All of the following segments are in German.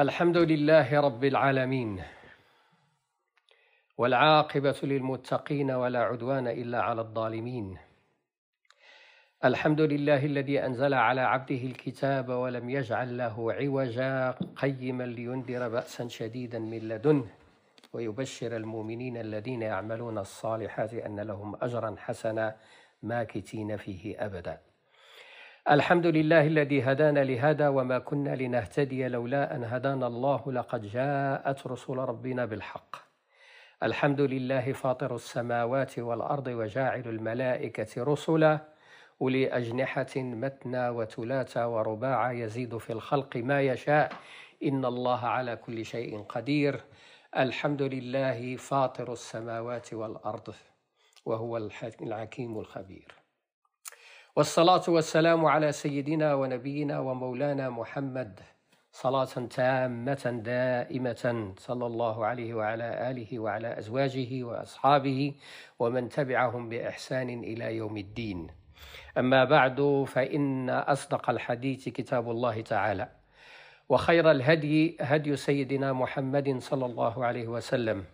الحمد لله رب العالمين والعاقبة للمتقين ولا عدوان إلا على الظالمين. الحمد لله الذي أنزل على عبده الكتاب ولم يجعل له عوجا قيما لينذر بأسا شديدا من لدنه ويبشر المؤمنين الذين يعملون الصالحات أن لهم أجرا حسنا ماكثين فيه أبدا. الحمد لله الذي هدانا لهذا وما كنا لنهتدي لولا أن هدانا الله لقد جاءت رسل ربنا بالحق. الحمد لله فاطر السماوات والأرض وجاعل الملائكة رسلا. أولي أجنحة متنى وثلاثا ورباع يزيد في الخلق ما يشاء. إن الله على كل شيء قدير. الحمد لله فاطر السماوات والأرض. وهو الحكيم الخبير. والصلاة والسلام على سيدنا ونبينا ومولانا محمد. صلاة تامة دائمة صلى الله عليه وعلى آله وعلى أزواجه وأصحابه ومن تبعهم بإحسان إلى يوم الدين. أما بعد فإن أصدق الحديث كتاب الله تعالى وخير الهدي هدي سيدنا محمد صلى الله عليه وسلم.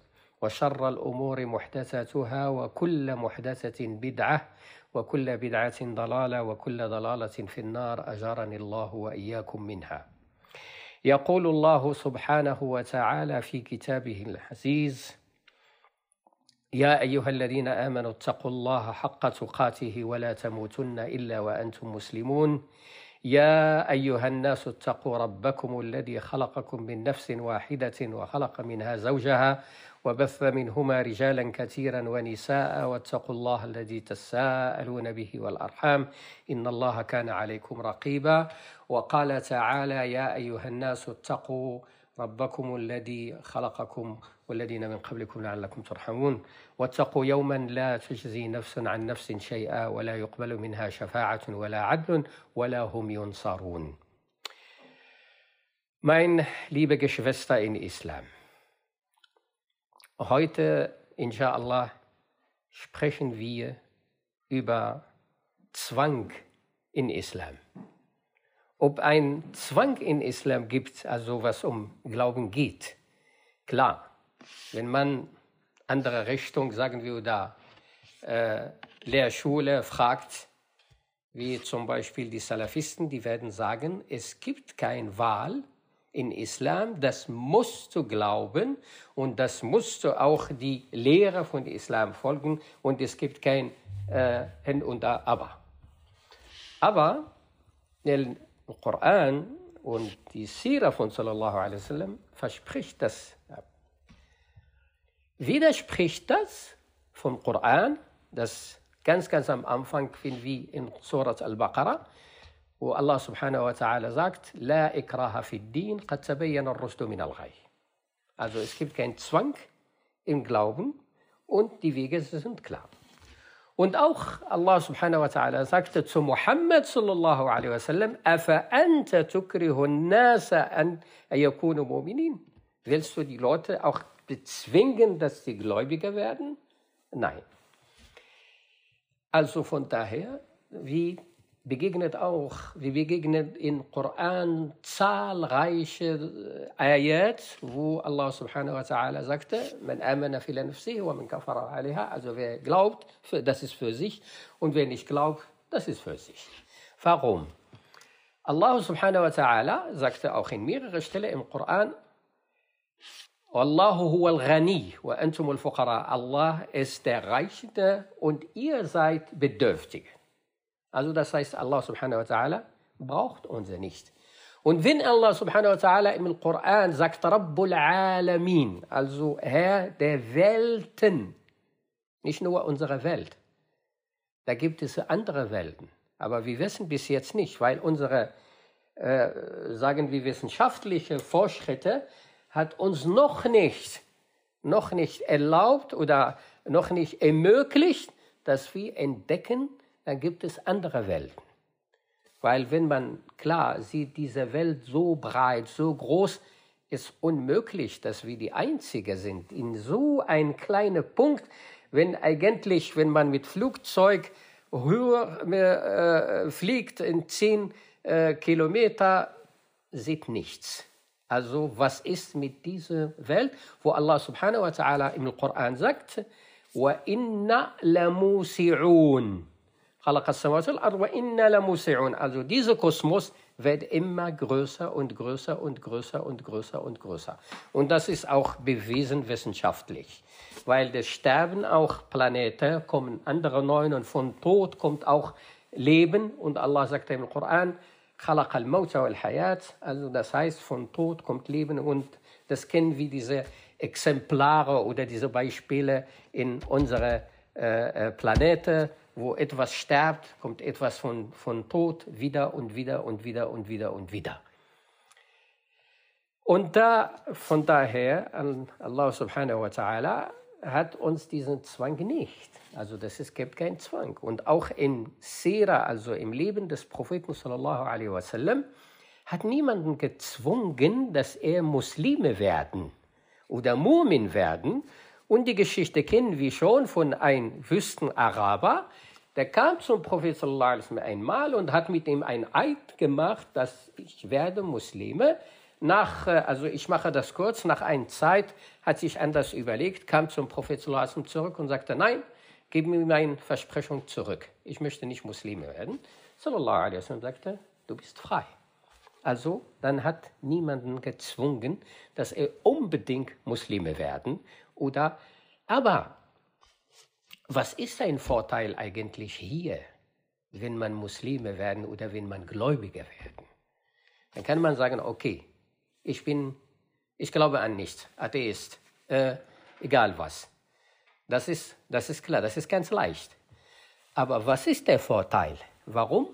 وشر الأمور محدثاتها وكل محدثة بدعة وكل بدعة ضلالة وكل ضلالة في النار. أجارني الله وإياكم منها. يقول الله سبحانه وتعالى في كتابه العزيز يا أيها الذين آمنوا اتقوا الله حق تقاته ولا تموتن إلا وأنتم مسلمون. يا أيها الناس اتقوا ربكم الذي خلقكم من نفس واحدة وخلق منها زوجها وبث منهما رجالا كثيرا ونساء واتقوا الله الذي تساءلون به والأرحام إن الله كان عليكم رقيبا وقال تعالى يا أيها الناس اتقوا ربكم الذي خلقكم والذين من قبلكم لعلكم ترحمون واتقوا يوما لا تجزي نفس عن نفس شيئا ولا يقبل منها شفاعة ولا عدل ولا هم ينصرون Mein liebe Geschwister in Islam, heute, inshallah, sprechen wir über Zwang in Islam. Ob ein Zwang in Islam gibt, also was um Glauben geht. Klar, wenn man andere Richtung, sagen wir da, äh, Lehrschule fragt, wie zum Beispiel die Salafisten, die werden sagen, es gibt keine Wahl in Islam, das musst du glauben und das musst du auch die Lehre von Islam folgen und es gibt kein äh, Hin und aber. Aber Koran und die Sira von Sallallahu Alaihi Wasallam verspricht das. Widerspricht das vom Koran, das ganz, ganz am Anfang wir in Surat al-Baqarah, wo Allah subhanahu wa ta'ala sagt, La ikraha din, qad min al Also es gibt keinen Zwang im Glauben und die Wege sind klar. Und auch Allah subhanahu wa ta'ala sagte zu Muhammad sallallahu alaihi wasallam, anta tukrihu an-nasa an yakunu mu'minin? Willst du die Leute auch bezwingen, dass sie Gläubiger werden? Nein. Also von daher, wie begegnet auch, wie begegnet in Koran zahlreiche Ayat, wo Allah subhanahu wa ta'ala sagte, man amana fila nafsihi wa man kafara alaiha, also wer glaubt, das ist für sich und wer nicht glaubt, das ist für sich. Warum? Allah subhanahu wa ta'ala sagte auch in mehreren Stellen im Koran, Wallahu huwa al-ghani wa antum al-fuqara. Allah ist der Reichste und ihr seid Bedürftige. Also das heißt, Allah subhanahu wa ta'ala braucht uns nicht. Und wenn Allah subhanahu wa ta'ala im Koran sagt Rabbul Alamin, also Herr der Welten, nicht nur unsere Welt, da gibt es andere Welten. Aber wir wissen bis jetzt nicht, weil unsere, äh, sagen wir, wissenschaftliche Fortschritte hat uns noch nicht, noch nicht erlaubt oder noch nicht ermöglicht, dass wir entdecken, dann gibt es andere Welten. Weil wenn man klar sieht, diese Welt so breit, so groß, ist unmöglich, dass wir die Einzige sind. In so ein kleiner Punkt, wenn eigentlich, wenn man mit Flugzeug höher äh, fliegt in zehn äh, Kilometer, sieht nichts. Also was ist mit dieser Welt, wo Allah subhanahu wa ta'ala im Koran sagt, وَإِنَّا لَمُوسِعُونَ Also dieser Kosmos wird immer größer und größer und größer und größer und größer. Und das ist auch bewiesen wissenschaftlich. Weil das Sterben auch Planeten, kommen andere neuen und von Tod kommt auch Leben. Und Allah sagt im Koran, خلق الموت والحياة. Also das heißt, von Tod kommt Leben und das kennen wir diese Exemplare oder diese Beispiele in unserer äh, Planete wo etwas sterbt, kommt etwas von, von Tod wieder und wieder und wieder und wieder und wieder. Und da, von daher, Allah subhanahu wa ta'ala hat uns diesen Zwang nicht. Also das ist, gibt keinen Zwang. Und auch in Sira, also im Leben des Propheten sallallahu alaihi wasallam, hat niemanden gezwungen, dass er Muslime werden oder Mumin werden. Und die Geschichte kennen wir schon von einem Wüstenaraber, der kam zum Prophet einmal und hat mit ihm ein Eid gemacht, dass ich werde Muslime. Nach, äh, also ich mache das kurz, nach einer Zeit hat sich anders überlegt, kam zum Prophet zurück und sagte, nein, gib mir meine Versprechung zurück. Ich möchte nicht Muslime werden. Sallallahu alaihi sagte, du bist frei. Also dann hat niemanden gezwungen, dass er unbedingt Muslime werden oder aber was ist ein Vorteil eigentlich hier, wenn man Muslime werden oder wenn man Gläubiger werden? Dann kann man sagen, okay, ich bin, ich glaube an nichts, Atheist, äh, egal was. Das ist, das ist klar, das ist ganz leicht. Aber was ist der Vorteil? Warum?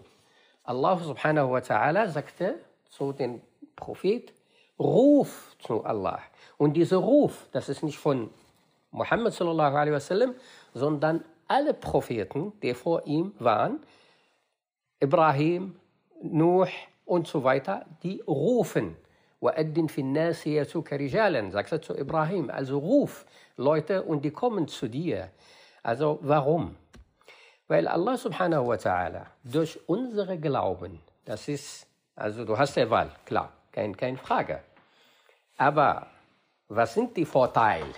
Allah subhanahu wa ta'ala sagte zu dem Prophet, ruf zu Allah. Und dieser Ruf, das ist nicht von Muhammad sallallahu alaihi wasallam, sondern alle Propheten, die vor ihm waren, Ibrahim, Nuh und so weiter, die rufen. وَأَدِّنْ فِي النَّاسِ يَسُوكَ رِجَالًا, sagt er zu Ibrahim. Also ruf Leute und die kommen zu dir. Also warum? Weil Allah subhanahu wa ta'ala durch unsere Glauben, das ist, also du hast die Wahl, klar, keine kein Frage. Aber was sind die Vorteile,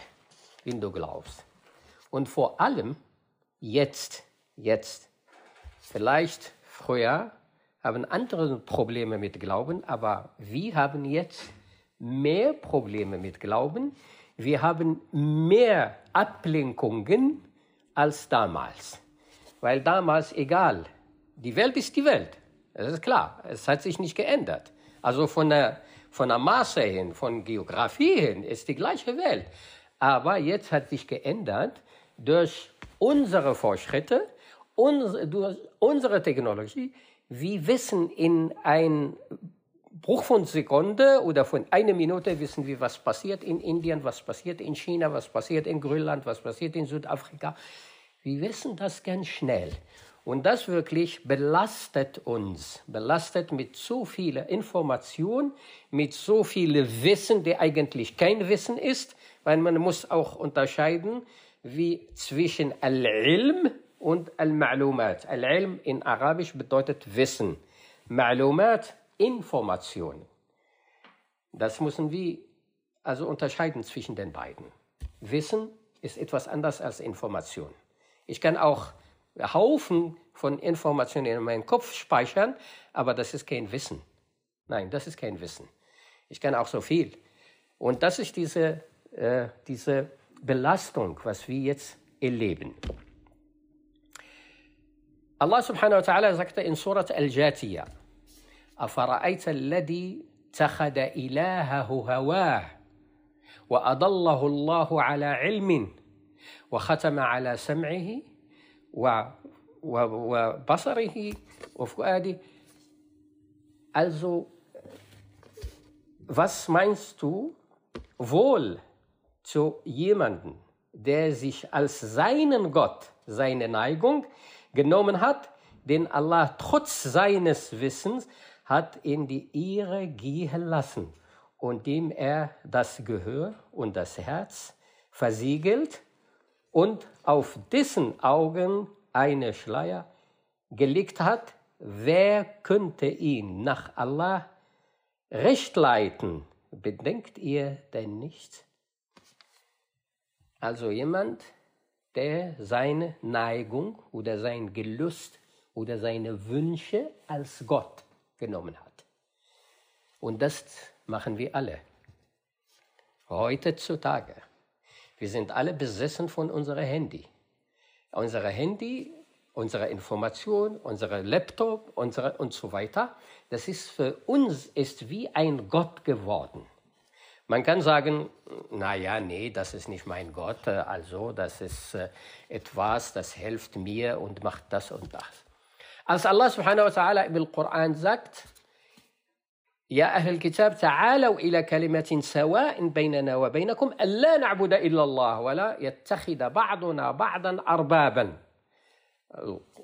Wenn du glaubst? Und vor allem jetzt, jetzt. Vielleicht früher haben andere Probleme mit Glauben, aber wir haben jetzt mehr Probleme mit Glauben. Wir haben mehr Ablenkungen als damals. Weil damals, egal, die Welt ist die Welt. Das ist klar, es hat sich nicht geändert. Also von der, von der Maße hin, von Geografie hin ist die gleiche Welt. Aber jetzt hat sich geändert durch unsere Fortschritte, durch unsere Technologie, wir wissen in ein Bruch von Sekunde oder von einer Minute wissen wir, was passiert in Indien, was passiert in China, was passiert in Grönland, was passiert in Südafrika. Wir wissen das ganz schnell. Und das wirklich belastet uns, belastet mit so viel Information, mit so viel Wissen, der eigentlich kein Wissen ist, weil man muss auch unterscheiden, wie zwischen Al-Ilm und Al-Ma'lumat. Al-Ilm in Arabisch bedeutet Wissen. Ma'lumat, Information. Das müssen wir also unterscheiden zwischen den beiden. Wissen ist etwas anderes als Information. Ich kann auch Haufen von Informationen in meinem Kopf speichern, aber das ist kein Wissen. Nein, das ist kein Wissen. Ich kann auch so viel. Und das ist diese, äh, diese Belastung, was wir jetzt erleben. Allah subhanahu wa ta'ala sagte in Surat Al-Jatiyah, أفرأيت الذي اتخذ إلهه هواه وأضله الله على علم وختم على سمعه وبصره وفؤاده Also, was meinst du wohl zu jemandem, der sich als seinen Gott, seine Neigung genommen hat, den Allah trotz seines Wissens hat in die Ehre gehen lassen und dem er das Gehör und das Herz versiegelt und auf dessen Augen eine Schleier gelegt hat, wer könnte ihn nach Allah recht leiten, bedenkt ihr denn nicht? Also jemand, der seine Neigung oder sein Gelust oder seine Wünsche als Gott genommen hat. Und das machen wir alle. Heutzutage. Wir sind alle besessen von unserem Handy. Unser Handy, unsere Information, unser Laptop unsere und so weiter, das ist für uns ist wie ein Gott geworden. Man kann sagen, na ja, nee, das ist nicht mein Gott, also das ist äh, etwas, das hilft mir und macht das und das. Als Allah subhanahu wa ta'ala im Koran sagt, يا أهل الكتاب تعالوا إلى كلمة سواء بيننا وبينكم ألا نعبد إلا الله ولا يتخذ بعضنا بعضا أربابا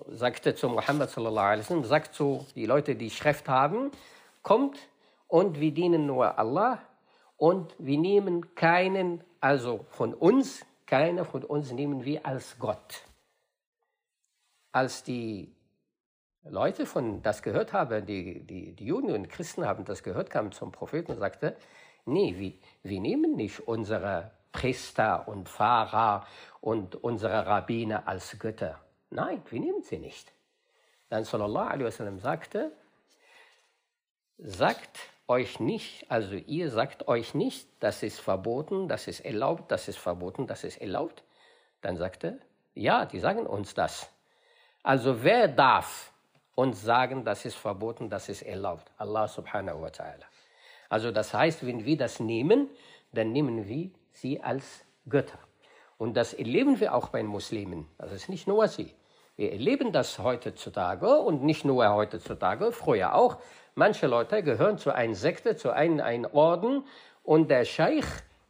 sagte zu Muhammad sallallahu alaihi wasallam, sagt zu die Leute, die Schrift haben, kommt und wir dienen nur Allah und wir nehmen keinen, also von uns, keiner von uns nehmen wir als Gott. Als die Leute von das gehört haben, die, die, die Juden und Christen haben das gehört, kamen zum Propheten und sagte, nee, wir, wir nehmen nicht unsere Priester und Pfarrer und unsere Rabbiner als Götter. Nein, wir nehmen sie nicht. Dann sallallahu alaihi wasallam sagte, sagt euch nicht, also ihr sagt euch nicht, das ist verboten, das ist erlaubt, das ist verboten, das ist erlaubt. Dann sagte, ja, die sagen uns das. Also wer darf uns sagen, das ist verboten, das ist erlaubt? Allah subhanahu wa ta'ala. Also das heißt, wenn wir das nehmen, dann nehmen wir sie als Götter. Und das erleben wir auch bei den Muslimen. Das ist nicht nur sie. Wir erleben das heutzutage und nicht nur heutzutage, früher auch. Manche Leute gehören zu einer Sekte, zu einem, einem Orden und der Scheich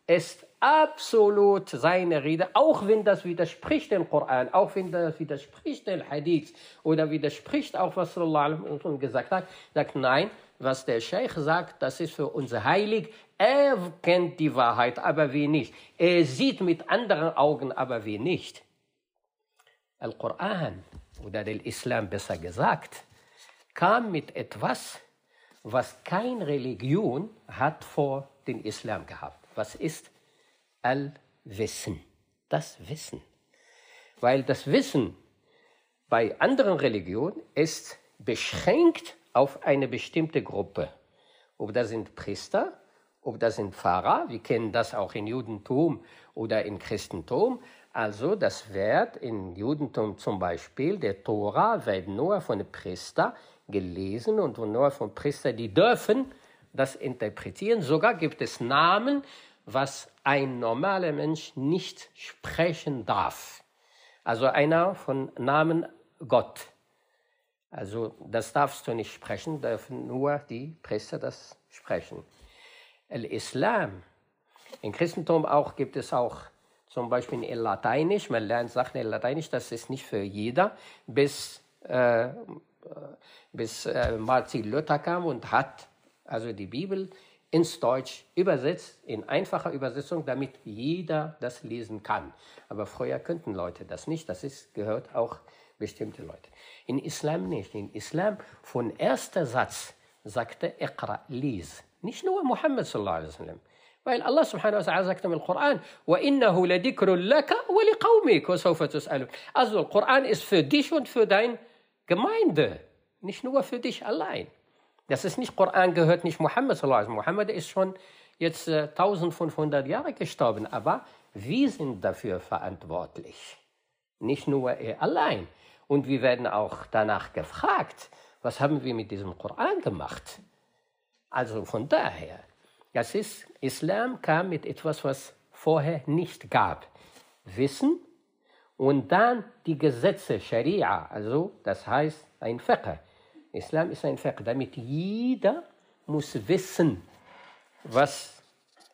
ist absolut seine Rede, auch wenn das widerspricht dem Koran, auch wenn das widerspricht dem Hadith oder widerspricht auch, was Sallallahu gesagt hat, sagt nein, was der Scheich sagt, das ist für uns heilig. Er kennt die Wahrheit, aber wir nicht. Er sieht mit anderen Augen, aber wir nicht. Al-Quran oder der Islam besser gesagt, kam mit etwas, was keine Religion hat vor dem Islam gehabt. Was ist Al-Wissen? Das Wissen. Weil das Wissen bei anderen Religionen ist beschränkt auf eine bestimmte Gruppe. Ob das sind Priester, ob das sind Pfarrer, wir kennen das auch im Judentum oder im Christentum. Also das wird im Judentum zum Beispiel, der Tora wird nur von Priester gelesen und nur von Priester, die dürfen das interpretieren. Sogar gibt es Namen, was ein normaler Mensch nicht sprechen darf. Also einer von Namen Gott. Also das darfst du nicht sprechen, dürfen nur die Priester das sprechen. El Islam, im Christentum auch gibt es auch zum Beispiel in Lateinisch, man lernt Sachen in Lateinisch, das ist nicht für jeder, bis äh, bis äh, Martin Luther kam und hat also die Bibel ins Deutsch übersetzt, in einfacher Übersetzung, damit jeder das lesen kann. Aber früher könnten Leute das nicht, das ist, gehört auch bestimmte Leute. In Islam nicht. In Islam von erster Satz sagte Iqra, lies. Nicht nur Muhammad sallallahu alaihi wasallam Weil Allah subhanahu wa ta'ala sagt im Koran, وَإِنَّهُ لَذِكْرٌ لَكَ وَلِقَوْمِكَ وَسَوْفَ تُسْأَلُونَ Also, der Koran ist für dich und für dein Gemeinde, nicht nur für dich allein. Das ist nicht Koran, gehört nicht Muhammad. Muhammad ist schon jetzt äh, 1500 Jahre gestorben, aber wir sind dafür verantwortlich. Nicht nur er allein. Und wir werden auch danach gefragt, was haben wir mit diesem Koran gemacht? Also von daher, das ist, Islam kam mit etwas, was vorher nicht gab. Wissen und dann die Gesetze, Scharia, also das heißt ein Fiqh. Islam ist ein Fiqh, damit jeder muss wissen, was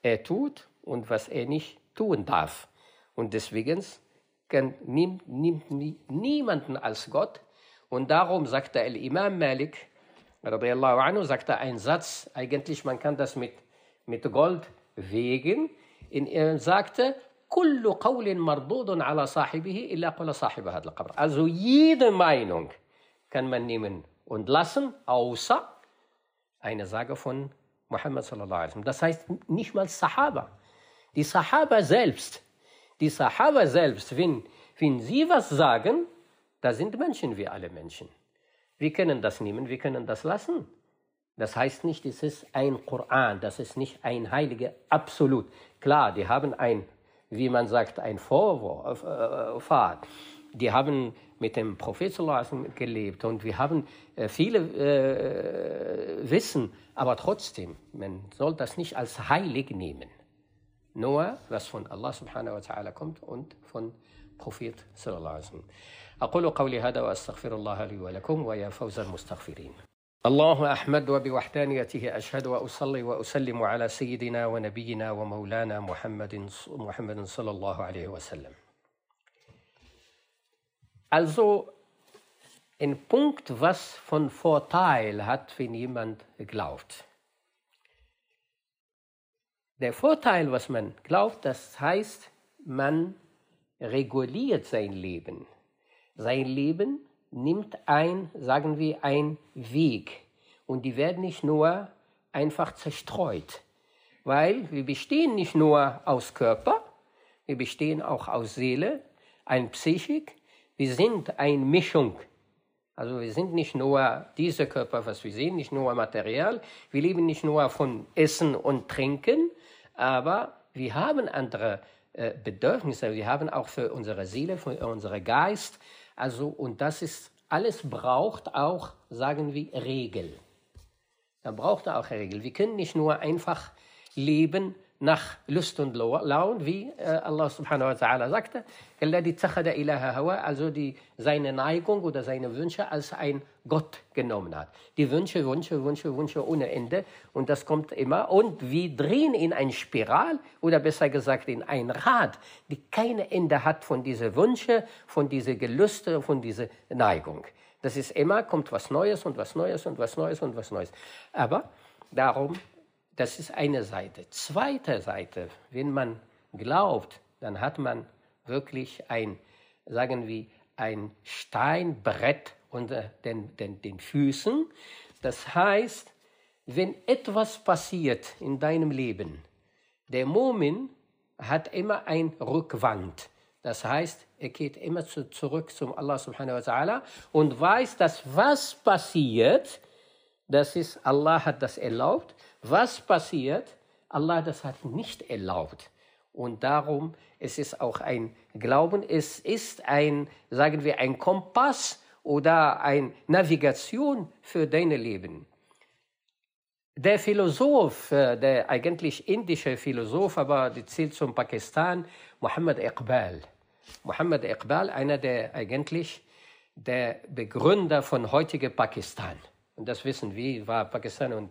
er tut und was er nicht tun darf. Und deswegen kann, nimmt, nimmt niemanden als Gott. Und darum sagte der Imam Malik, anhu, sagte einen Satz, eigentlich man kann das mit, mit Gold wegen, in, er sagte, كل قول مردود على صاحبه إلا قول صاحب هذا القبر. Also jede Meinung kann man nehmen und lassen, außer eine Sage von Muhammad sallallahu alaihi wasallam. Das heißt nicht mal Sahaba. Die Sahaba selbst, die Sahaba selbst, wenn, wenn sie was sagen, da sind Menschen wie alle Menschen. Wir können das nehmen, wir können das lassen. Das heißt nicht, es ist ein Koran, das ist nicht ein heiliger Absolut. Klar, die haben ein, wie man sagt, ein Vorwurf, äh, Die haben mit dem Prophet gelebt und wir haben äh, viele äh, Wissen, aber trotzdem, man soll das nicht als heilig nehmen. Nur, was von Allah subhanahu wa ta'ala kommt und von Prophet sallallahu alaihi wasallam. أقول قولي هذا وأستغفر الله لي ولكم ويا فوز المستغفرين الله أحمد وبوحدانيته أشهد وأصلي وأسلم على سيدنا ونبينا ومولانا محمد محمد صلى الله عليه وسلم Also ein Punkt, was von Vorteil hat, wenn jemand glaubt. Der Vorteil, was man glaubt, das heißt, man reguliert sein Leben. Sein Leben nimmt ein, sagen wir, ein Weg. Und die werden nicht nur einfach zerstreut. Weil wir bestehen nicht nur aus Körper, wir bestehen auch aus Seele, ein Psychik. Wir sind eine Mischung. Also wir sind nicht nur dieser Körper, was wir sehen, nicht nur Material. Wir leben nicht nur von Essen und Trinken, aber wir haben andere äh, Bedürfnisse. Wir haben auch für unsere Seele, für unseren Geist. Also, und das ist, alles braucht auch, sagen wir, Regel. Da braucht er auch Regel. Wir können nicht nur einfach leben nach Lust und Laune, wie äh, Allah subhanahu wa ta'ala sagte, also die, seine Neigung oder seine Wünsche als ein Gott genommen hat. Die Wünsche, Wünsche, Wünsche, Wünsche ohne Ende und das kommt immer und wir drehen in ein Spiral oder besser gesagt in ein Rad, die keine Ende hat von diesen Wünsche, von diesen Gelüste, von dieser Neigung. Das ist immer, kommt was Neues und was Neues und was Neues und was Neues. Aber darum das ist eine Seite. Zweite Seite, wenn man glaubt, dann hat man wirklich ein, sagen wir, ein Steinbrett unter den, den, den Füßen. Das heißt, wenn etwas passiert in deinem Leben, der Mumin hat immer ein Rückwand. Das heißt, er geht immer zu, zurück zum Allah subhanahu wa ta'ala und weiß, dass was passiert, das ist, Allah hat das erlaubt was passiert? Allah das hat nicht erlaubt. Und darum es ist auch ein Glauben, es ist ein, sagen wir, ein Kompass oder eine Navigation für dein Leben. Der Philosoph, äh, der eigentlich indische Philosoph, aber der zählt zum Pakistan, Muhammad Iqbal. Muhammad Iqbal, einer der eigentlich der Begründer von heutigen Pakistan. Und das wissen wir, war Pakistan und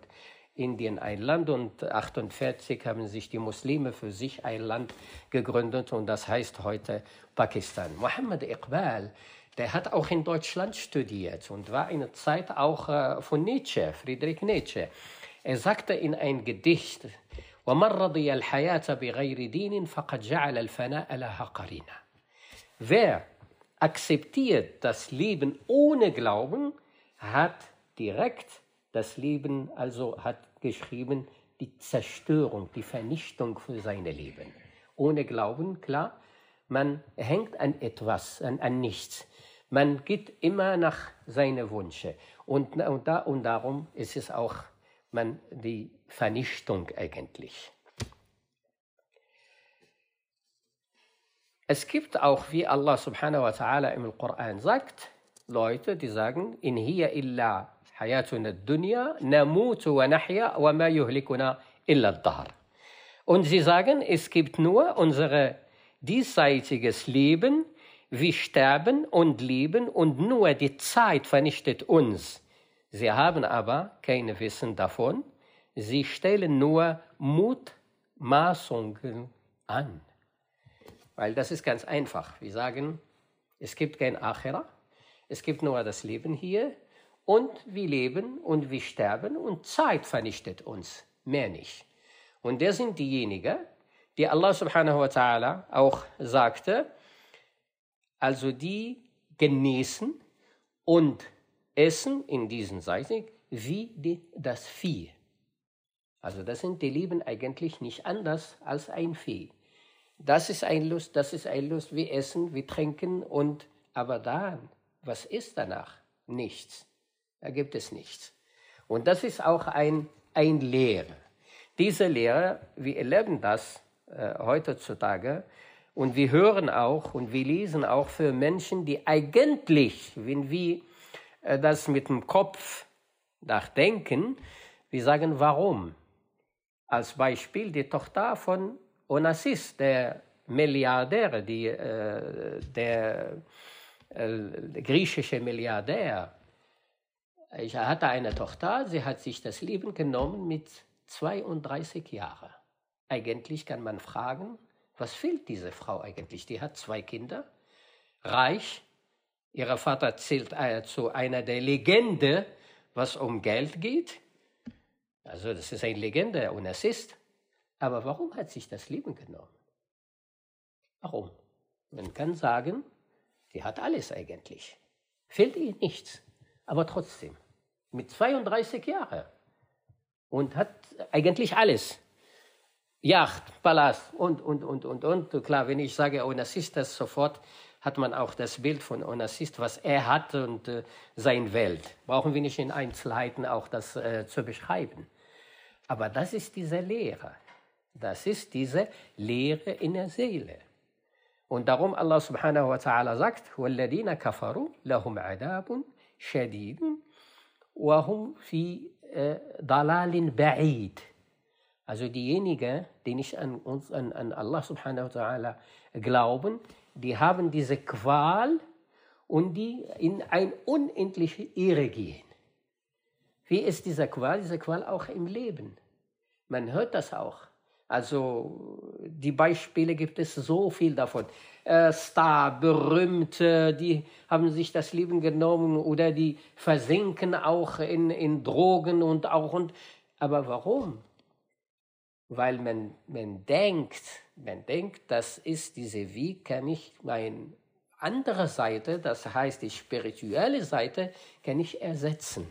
Indien ein Land und 1948 haben sich die Muslime für sich ein Land gegründet und das heißt heute Pakistan. Mohammed Iqbal, der hat auch in Deutschland studiert und war eine Zeit auch äh, von Nietzsche, Friedrich Nietzsche. Er sagte in ein Gedicht, ومن رضي الحياة بغير دين فقد جعل الفناء لها قرينا. Wer akzeptiert das Leben ohne Glauben, hat direkt das Leben also hat geschrieben, die Zerstörung, die Vernichtung für sein Leben. Ohne Glauben, klar, man hängt an etwas, an, an nichts. Man geht immer nach seinen Wünschen. Und, und, da, und darum ist es auch man, die Vernichtung eigentlich. Es gibt auch, wie Allah subhanahu wa ta'ala im Koran sagt, Leute, die sagen, in hiya illa حياتنا الدنيا نموت ونحيا وما يهلكنا إلا الدهر. Und sie sagen, es gibt nur unser diesseitiges Leben, wir sterben und leben und nur die Zeit vernichtet uns. Sie haben aber kein Wissen davon, sie stellen nur Mutmaßungen an. Weil das ist ganz einfach. Wir sagen, es gibt kein Achera, es gibt nur das Leben hier und wir leben und wir sterben und Zeit vernichtet uns, mehr nicht. Und das sind diejenigen, die Allah subhanahu wa ta'ala auch sagte, also die genießen und essen in diesen Seiten wie die, das Vieh. Also das sind die Lieben eigentlich nicht anders als ein Vieh. Das ist ein Lust, das ist ein Lust, wir essen, wir trinken und aber dann, was ist danach? Nichts. Da gibt es nichts. Und das ist auch ein, ein Lehre. Diese Lehre, wir erleben das äh, heutzutage und wir hören auch und wir lesen auch für Menschen, die eigentlich, wenn wir äh, das mit dem Kopf nachdenken, wir sagen, warum? Als Beispiel die Tochter von Onassis, der Milliardär, die, äh, der äh, griechische Milliardär. Ich hatte eine Tochter, sie hat sich das Leben genommen mit 32 Jahren. Eigentlich kann man fragen, was fehlt diese Frau eigentlich? Die hat zwei Kinder, reich. Ihr Vater zählt äh, zu einer der Legende, was um Geld geht. Also das ist eine Legende und es ist. Aber warum hat sich das Leben genommen? Warum? Man kann sagen, die hat alles eigentlich. Fehlt ihr nichts. Aber trotzdem, mit 32 Jahren und hat eigentlich alles. Yacht, Palast und, und, und, und, und. Klar, wenn ich sage Onassis, das sofort hat man auch das Bild von Onassis, was er hat und äh, sein Welt. Brauchen wir nicht in Einzelheiten auch das äh, zu beschreiben. Aber das ist diese Lehre. Das ist diese Lehre in der Seele. Und darum Allah subhanahu wa ta'ala sagt, وَالَّذِينَ كَفَرُوا لَهُمْ عَذَابٌ شَدِيدٌ وَهُمْ فِي ضَلَالٍ بَعِيدٍ Also diejenigen, die nicht an, uns, an, an Allah subhanahu wa ta'ala glauben, die haben diese Qual und die in ein unendliche Irre gehen. Wie ist diese Qual? Diese Qual auch im Leben. Man hört das auch. Also die Beispiele gibt es so viel davon. Äh, Star, Berühmte, die haben sich das Leben genommen oder die versinken auch in, in Drogen und auch und. Aber warum? Weil man, man denkt, man denkt, das ist diese wie kann ich meine andere Seite, das heißt die spirituelle Seite, kann ich ersetzen.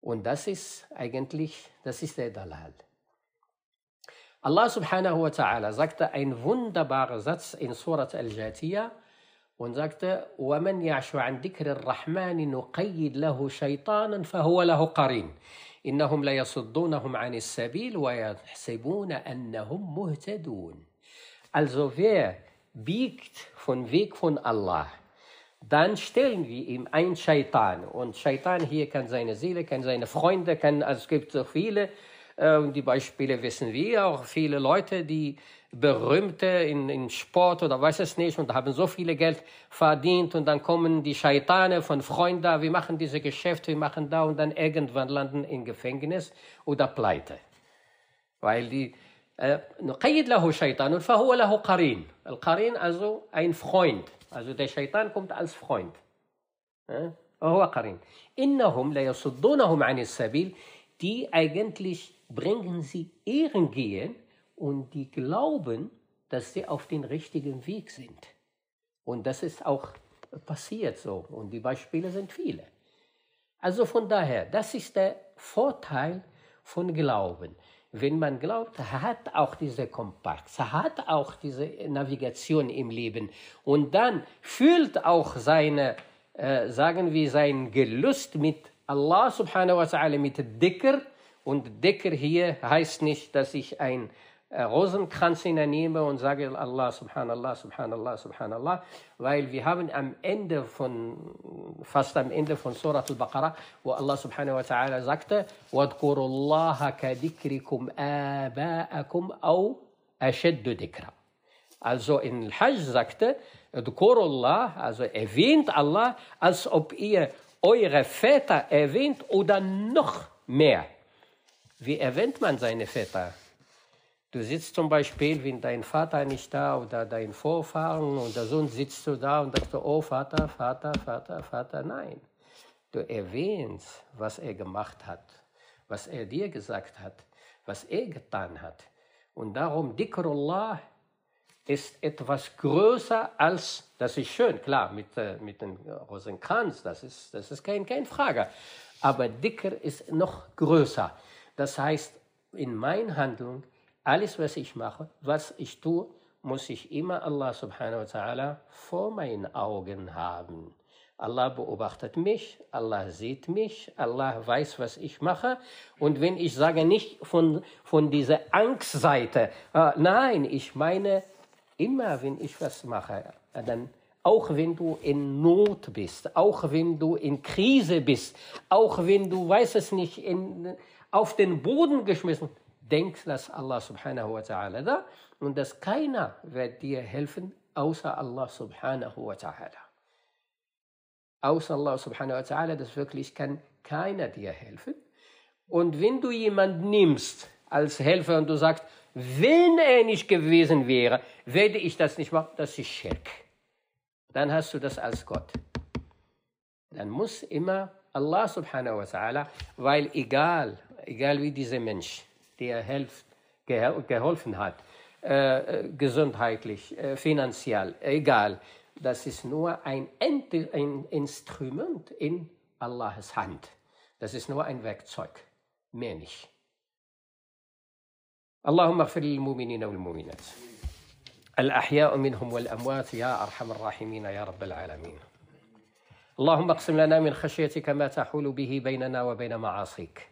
Und das ist eigentlich, das ist der Dalal. Allah subhanahu wa ta'ala sagte ein wunderbarer Satz in Surat al-Jatiyah und sagte, وَمَنْ يَعْشُ عَنْ ذِكْرِ الرَّحْمَنِ نُقَيِّدْ لَهُ شَيْطَانًا فَهُوَ لَهُ قَرِينٌ إنهم ليصدونهم عن السبيل ويحسبون أنهم مهتدون Also wer biegt von Weg von Allah, dann stellen wir ihm ein Shaitan. Und Shaitan hier kann seine Seele, kann seine Freunde, kann, also es gibt so viele ähm, die Beispiele wissen wir auch. Viele Leute, die Berühmte in, in Sport oder weiß es nicht und haben so viel Geld verdient und dann kommen die Scheitane von Freunden, wir machen diese Geschäfte, wir machen da und dann irgendwann landen in Gefängnis oder pleite. Weil die نقيد له شيطان فهو له قرين القرين also ein Freund also der Shaitan kommt als Freund وهو قرين إنهم ليصدونهم عن السبيل die eigentlich bringen sie Ehrengehen und die glauben, dass sie auf dem richtigen Weg sind. Und das ist auch passiert so. Und die Beispiele sind viele. Also von daher, das ist der Vorteil von Glauben. Wenn man glaubt, hat auch diese Kompass, hat auch diese Navigation im Leben und dann fühlt auch seine, äh, sagen wir, sein Gelust mit Allah subhanahu wa ta'ala, mit Dicker, und Decker hier heißt nicht, dass ich ein äh, Rosenkranz nehme und sage Allah, Subhanallah, Subhanallah, Subhanallah, weil wir haben am Ende von, fast am Ende von Surat al-Baqarah, wo Allah subhanahu wa ta'ala sagte, وَاذْكُرُوا اللَّهَ كَذِكْرِكُمْ آبَاءَكُمْ أَوْ أَشَدُّ ذِكْرًا Also in Hajj sagte, Allah, also erwähnt Allah, als ob ihr eure Väter erwähnt oder noch mehr. Wie erwähnt man seine Väter? Du sitzt zum Beispiel, wenn dein Vater nicht da oder dein Vorfahren und der Sohn sitzt du da und sagst, oh Vater, Vater, Vater, Vater. Nein, du erwähnst, was er gemacht hat, was er dir gesagt hat, was er getan hat. Und darum, Dikrullah ist etwas größer als, das ist schön, klar, mit, äh, mit dem Rosenkranz, das ist, das ist kein, keine Frage. Aber Dicker ist noch größer. Das heißt, in mein Handlung, alles, was ich mache, was ich tue, muss ich immer Allah subhanahu wa ta'ala vor meinen Augen haben. Allah beobachtet mich, Allah sieht mich, Allah weiß, was ich mache. Und wenn ich sage nicht von, von dieser Angstseite, äh, nein, ich meine immer, wenn ich was mache, dann auch wenn du in Not bist, auch wenn du in Krise bist, auch wenn du, weiß es nicht, in, auf den Boden geschmissen, denk, dass Allah subhanahu wa ta'ala da und dass keiner wird dir helfen, außer Allah subhanahu wa ta'ala. Außer Allah subhanahu wa ta'ala, das wirklich kann keiner dir helfen. Und wenn du jemanden nimmst als Helfer und du sagst, wenn er nicht gewesen wäre, werde ich das nicht machen, das ist Schirk dann hast du das als Gott. Dann muss immer Allah subhanahu wa ta'ala, weil egal, egal wie dieser Mensch, der helft, geholfen hat, äh, gesundheitlich, äh, finanziell, egal, das ist nur ein, ein Instrument in Allahs Hand. Das ist nur ein Werkzeug, mehr nicht. اللهم اغفر للمؤمنين والمؤمنات الأحياء منهم والأموات يا أرحم الراحمين يا رب العالمين اللهم اقسم لنا من خشيتك ما تحول به بيننا وبين معاصيك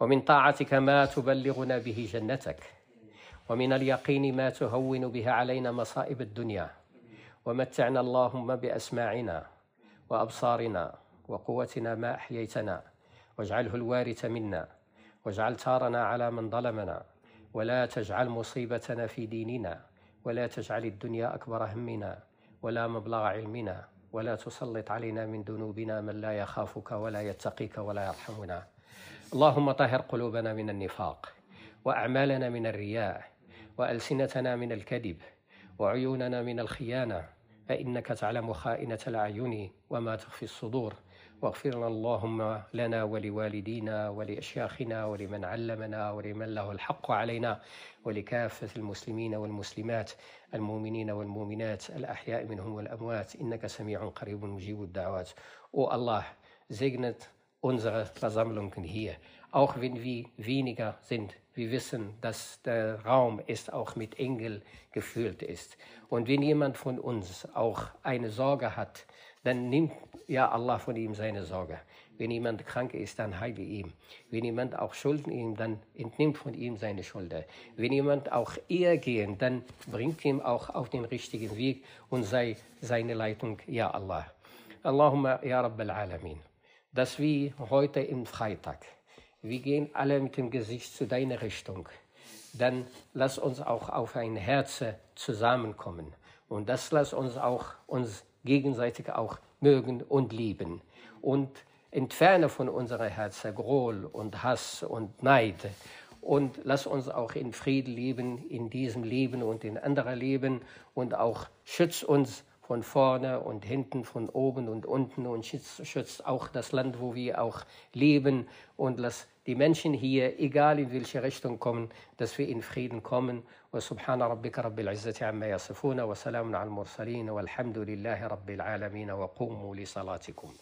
ومن طاعتك ما تبلغنا به جنتك ومن اليقين ما تهون به علينا مصائب الدنيا. ومتعنا اللهم بأسماعنا وأبصارنا وقوتنا ما أحييتنا واجعله الوارث منا واجعل ثارنا على من ظلمنا ولا تجعل مصيبتنا في ديننا ولا تجعل الدنيا أكبر همنا ولا مبلغ علمنا. ولا تسلط علينا من ذنوبنا من لا يخافك ولا يتقيك ولا يرحمنا. اللهم طهر قلوبنا من النفاق وأعمالنا من الرياء وألسنتنا من الكذب وعيوننا من الخيانة فإنك تعلم خائنة الأعين وما تخفي الصدور. واغفر اللهم لنا ولوالدينا ولأشياخنا ولمن علمنا ولمن له الحق علينا ولكافة المسلمين والمسلمات المؤمنين والمؤمنات الأحياء منهم والأموات إنك سميع قريب مجيب الدعوات O Allah, segnet unsere Versammlungen hier, auch wenn wir weniger sind. Wir wissen, dass der Raum ist auch mit Engel gefüllt ist. Und wenn jemand von uns auch eine Sorge hat, dann nimmt ja Allah von ihm seine Sorge. Wenn jemand krank ist, dann heile ihm. Wenn jemand auch Schulden ihm, dann entnimmt von ihm seine Schulden. Wenn jemand auch eher gehen, dann bringt ihm auch auf den richtigen Weg und sei seine Leitung, ja Allah. Allahumma ya Rabbal Alamin. Dass wir heute im Freitag, wir gehen alle mit dem Gesicht zu deiner Richtung, dann lass uns auch auf ein Herz zusammenkommen. Und das lass uns auch uns gegenseitig auch mögen und lieben. Und entferne von unserem Herzen Groll und Hass und Neid. Und lass uns auch in Frieden leben, in diesem Leben und in anderen Leben. Und auch schütz uns von vorne und hinten, von oben und unten. Und schützt, schützt auch das Land, wo wir auch leben. Und lass die Menschen hier, egal in welche Richtung kommen, dass wir in Frieden kommen. وسبحان ربك رب العزة عما يصفون وسلام على المرسلين والحمد لله رب العالمين وقوموا لصلاتكم.